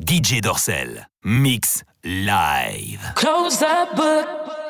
DJ Dorsel. Mix live. Close the book.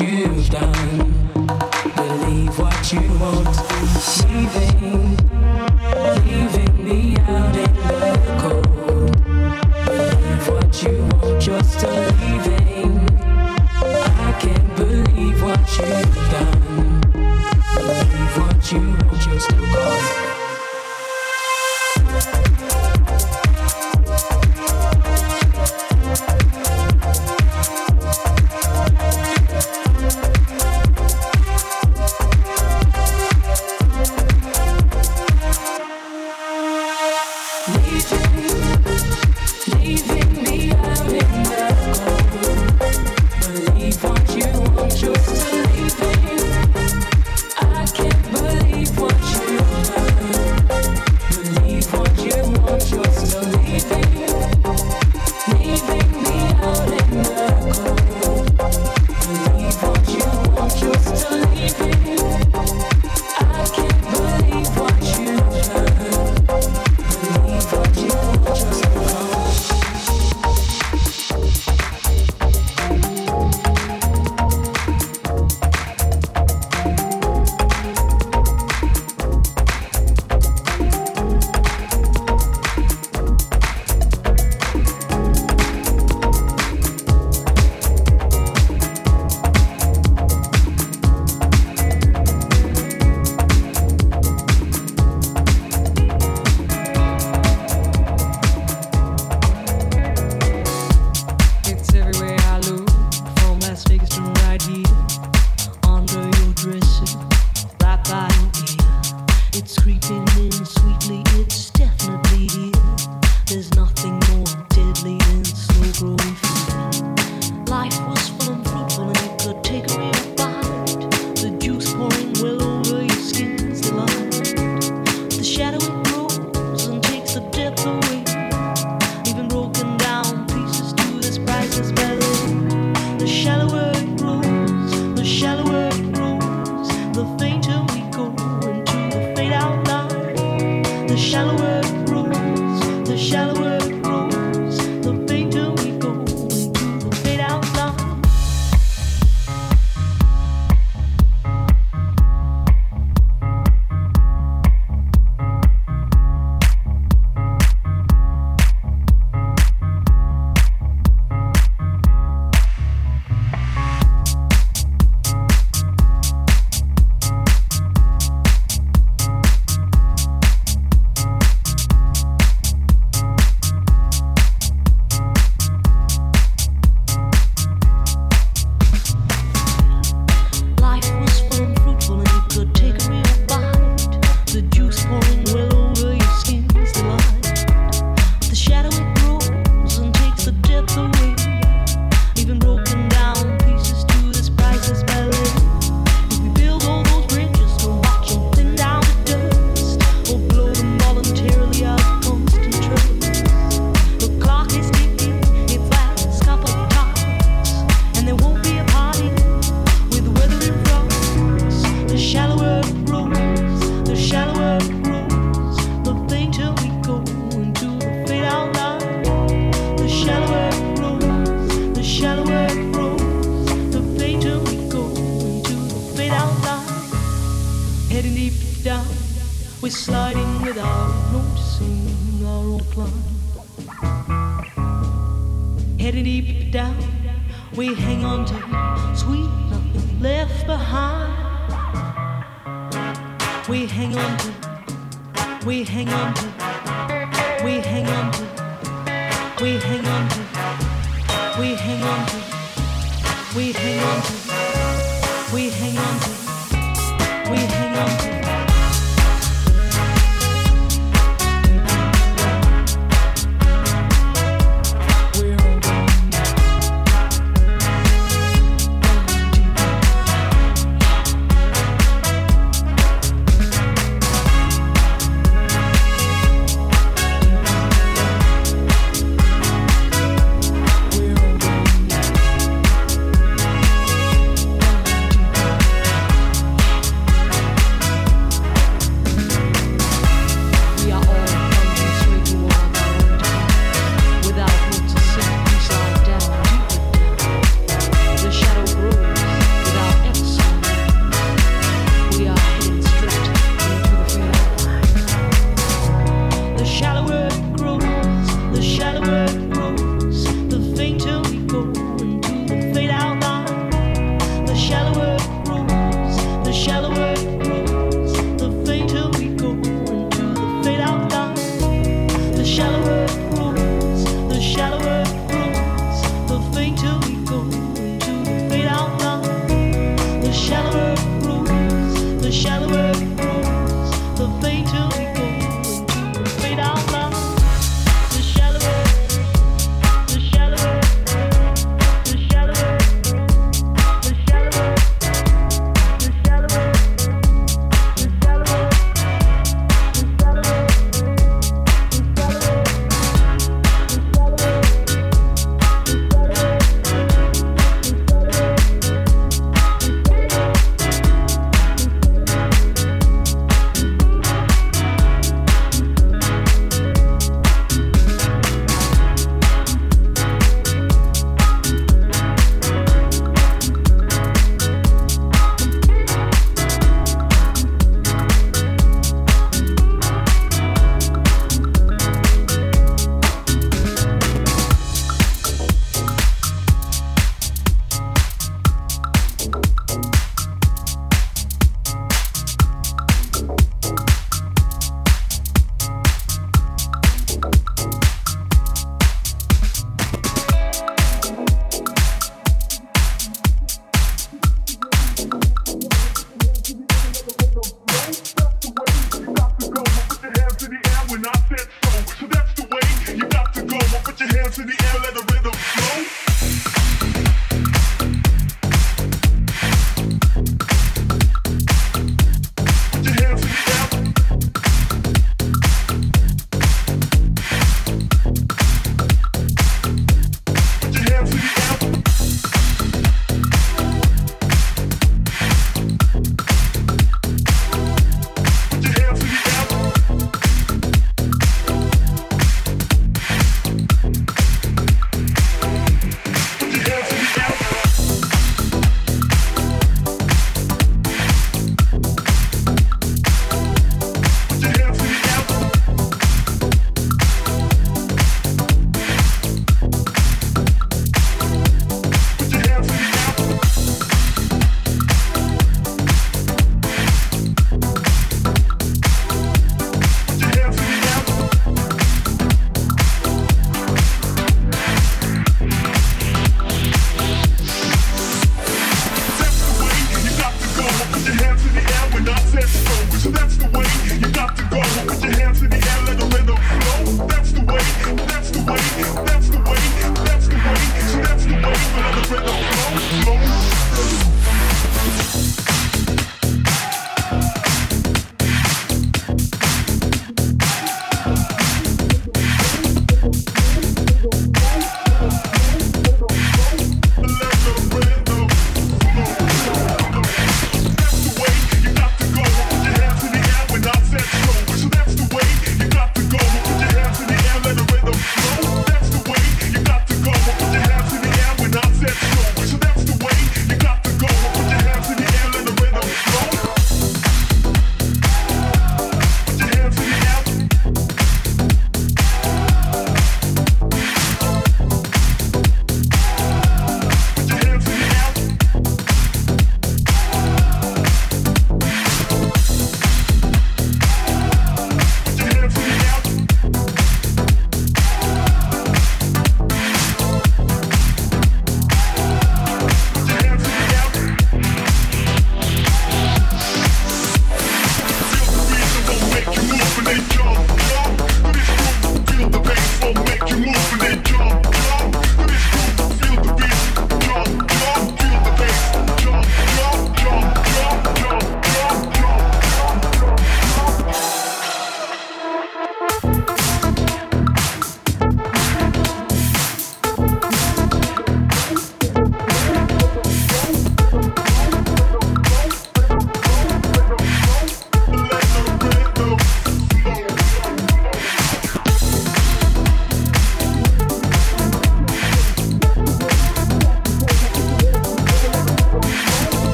you've done.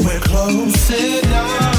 we're close enough.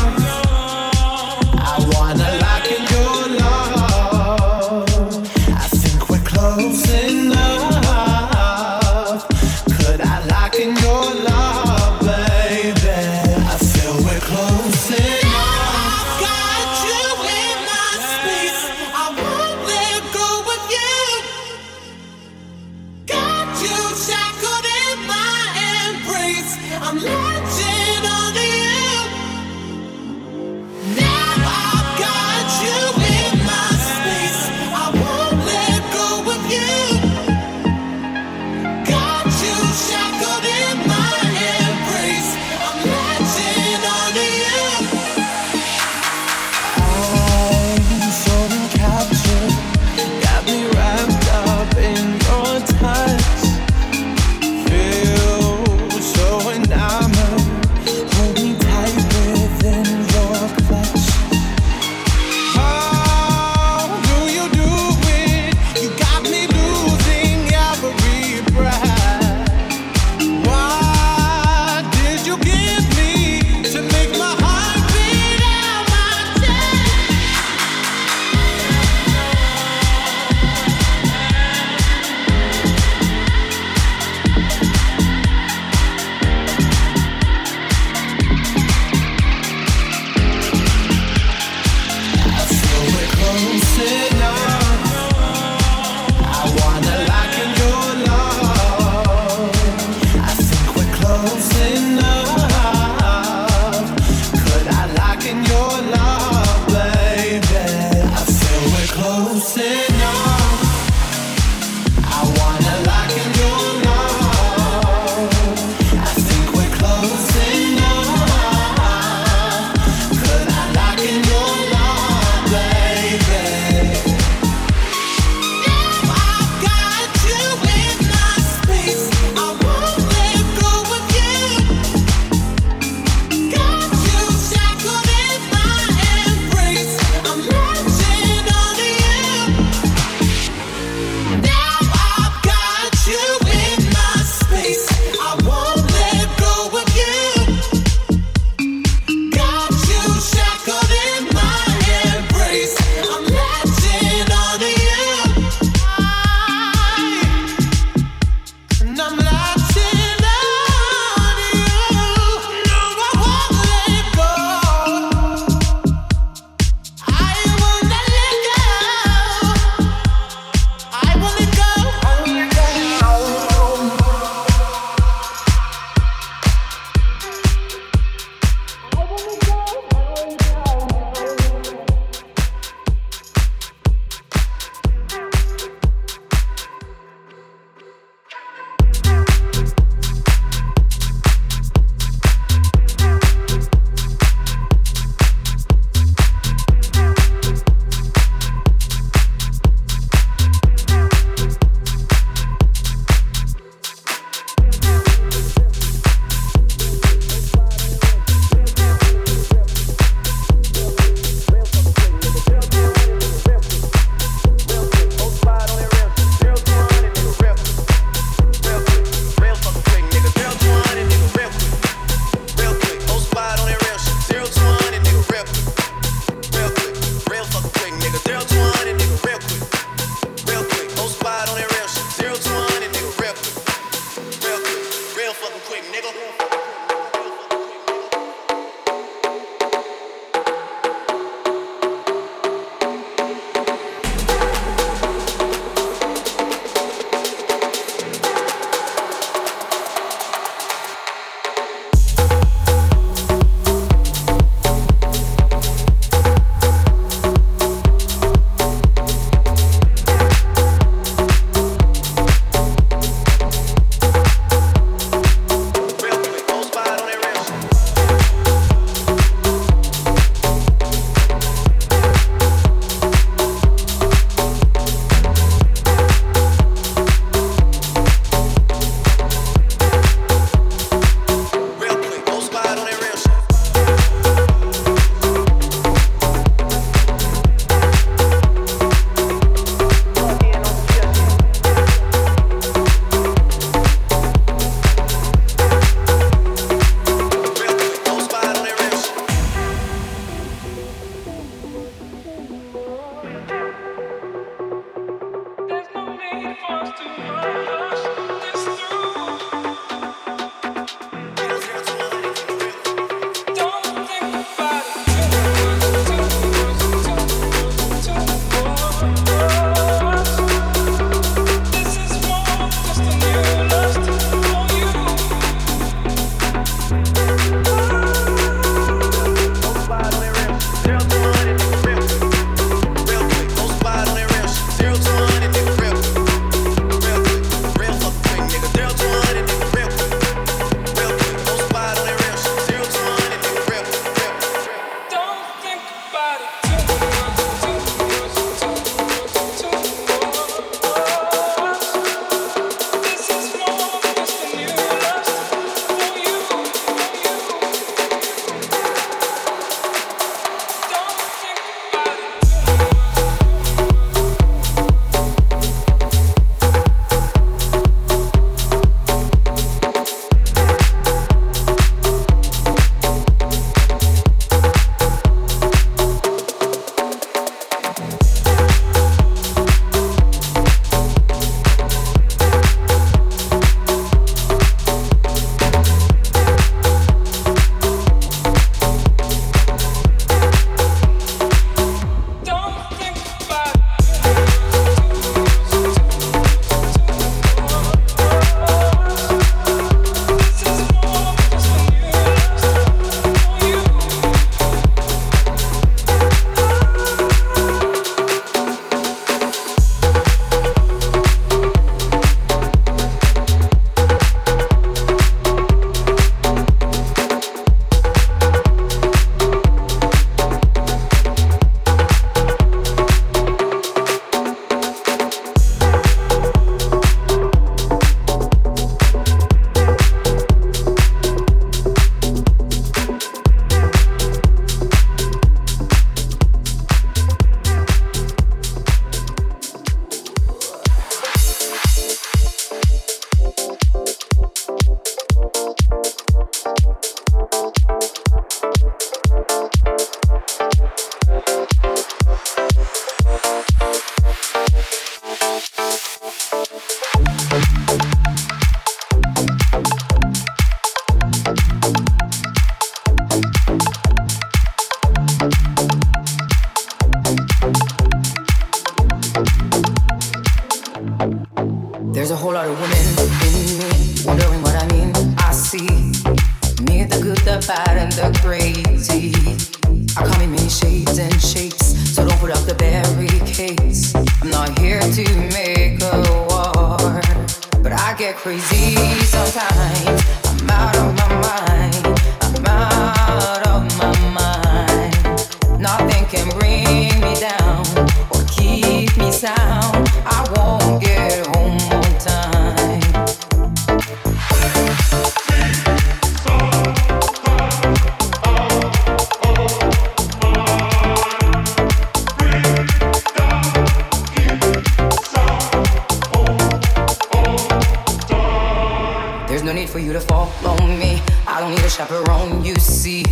I don't need a chaperone, you see.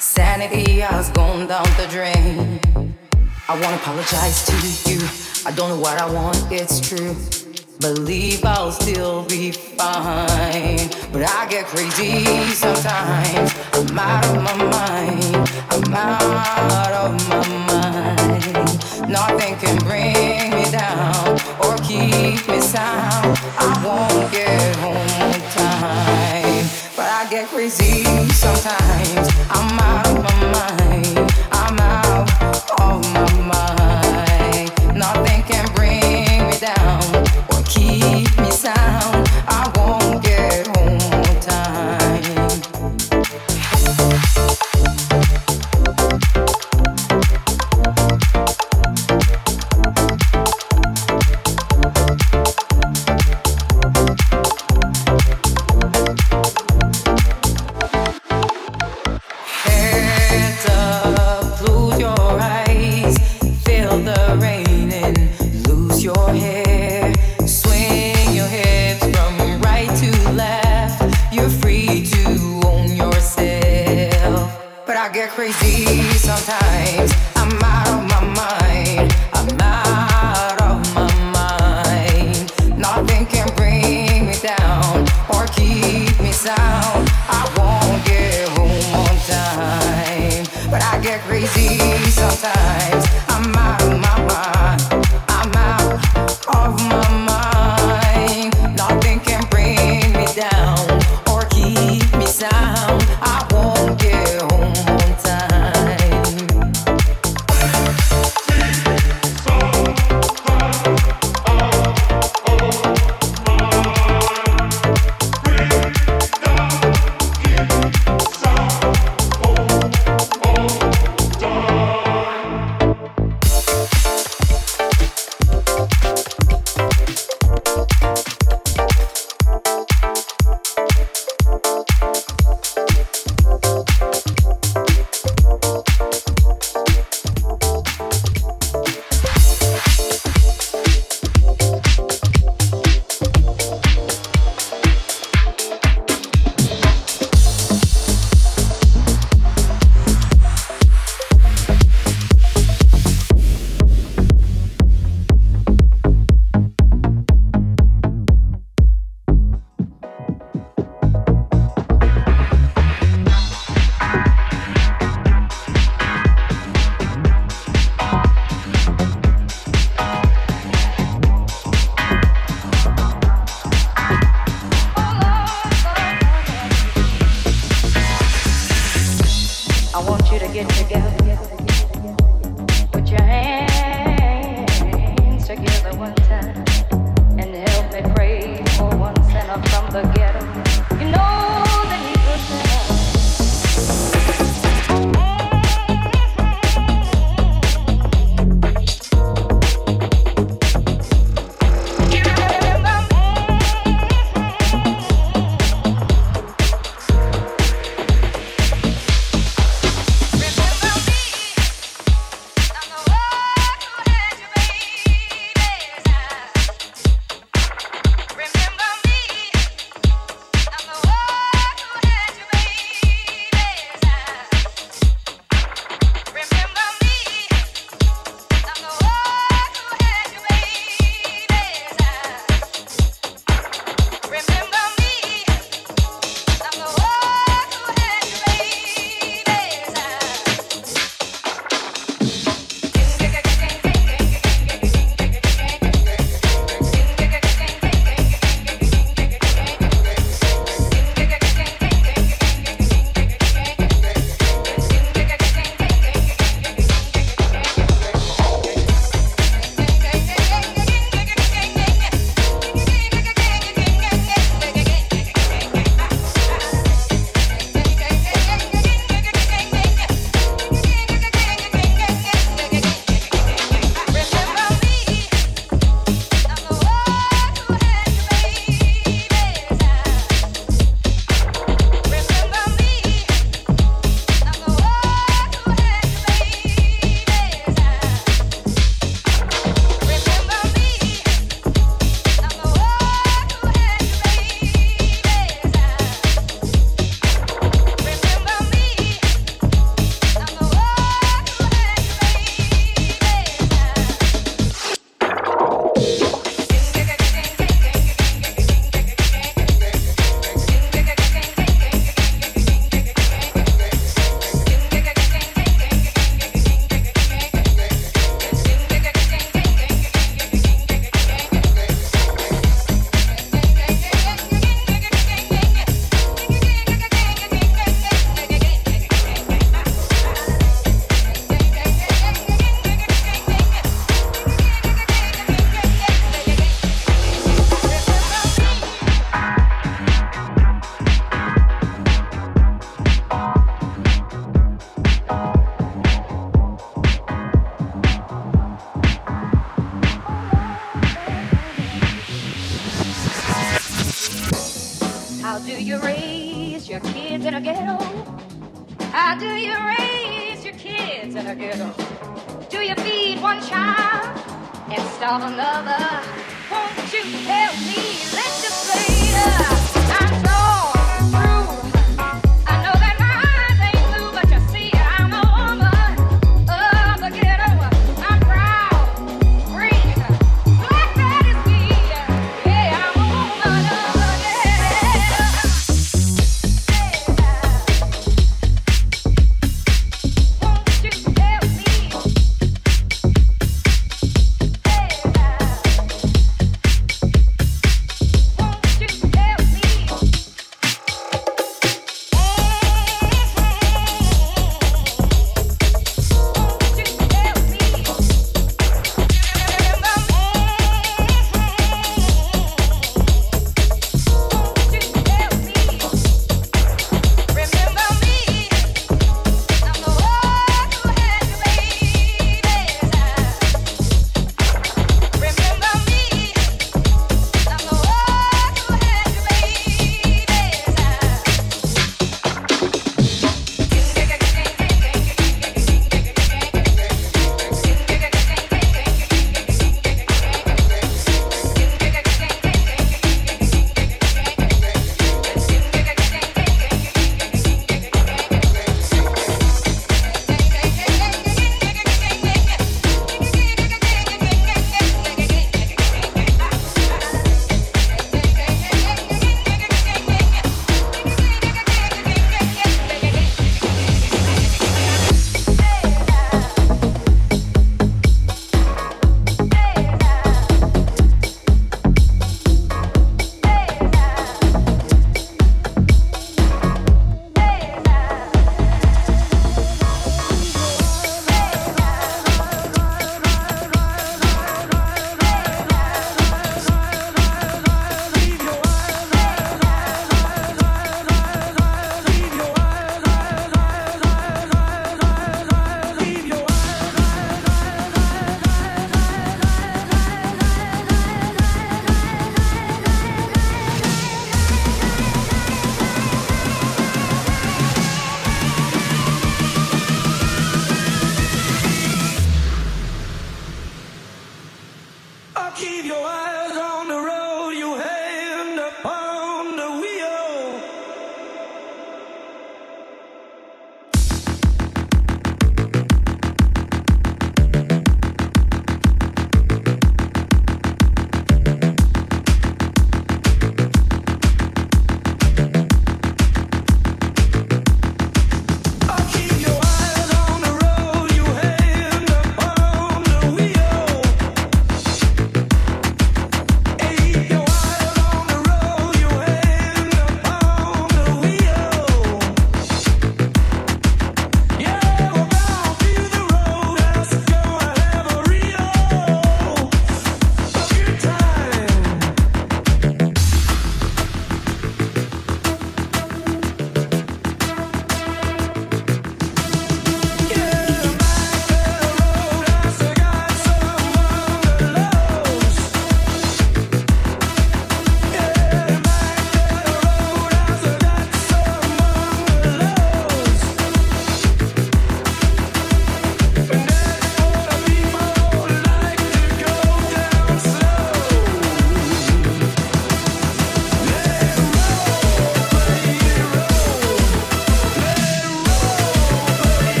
Sanity has gone down the drain. I wanna apologize to you. I don't know what I want, it's true. Believe I'll still be fine. But I get crazy sometimes. I'm out of my mind. I'm out of my mind. Nothing can bring me down or keep me sound. I won't get home get crazy sometimes. I'm out of my mind.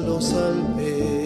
los alpes.